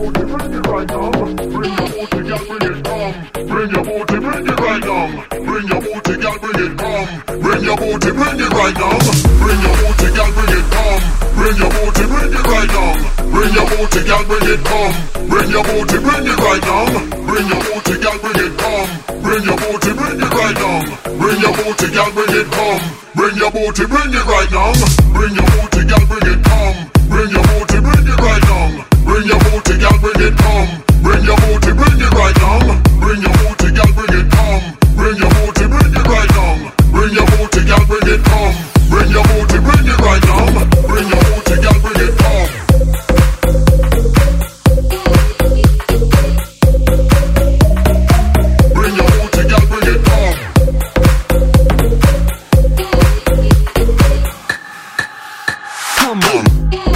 bring your booty, girl, bring it come. Bring your booty, bring it right now. Bring your booty, girl, bring it come. Bring your booty, bring it right down. Bring your booty, girl, bring it come. Bring your booty, bring it right down. Bring your booty, girl, bring it come. Bring your booty, bring it right down. Bring your booty, girl, bring it come. Bring your booty, bring it right down. Bring your booty, girl, bring it come. Bring your booty, bring it Yeah.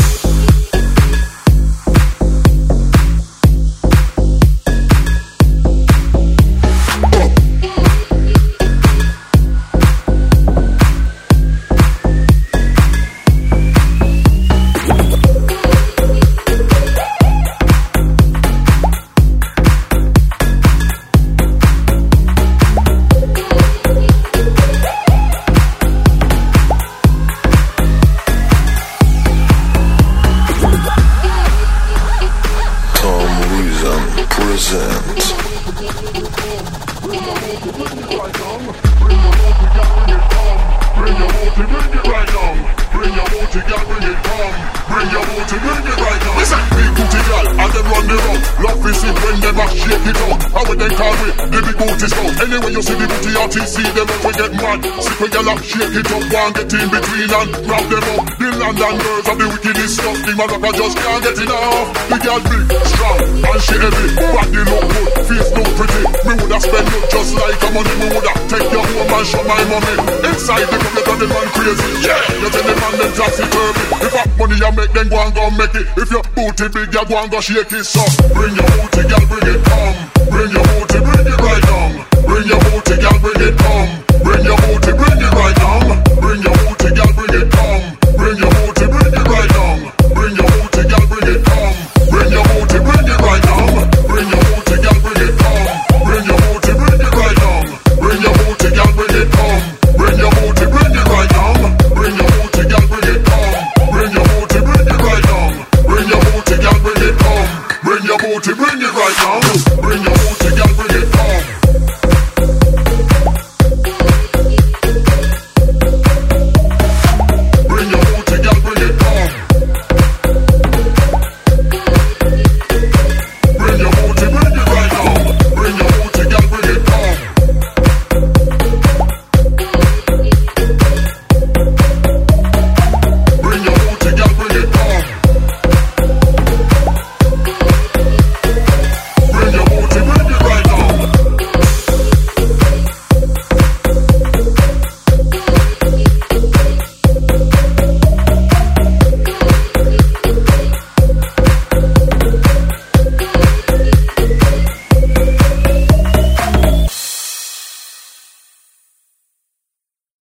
Present. Love is it when them a shake it out. How would they call it? The big booty scout. Anyway, you see the booty see them up, we get mad. See when up, shake it up, one get in between and grab them up. The London girls are the wickedest stuff. The motherfucker just can't get enough. The girl big, strong, and she heavy. Body look good. Me woulda spend it just like a money. Me woulda take your home and show my mommy. Inside the club, you the man crazy. Yeah, you tell the man them taxi turvy. If that money you make, then go and go make it. If your booty big, you go and go shake it. So bring your booty, girl, bring it come. Bring your booty, bring it right on. Bring your booty, girl, bring it come.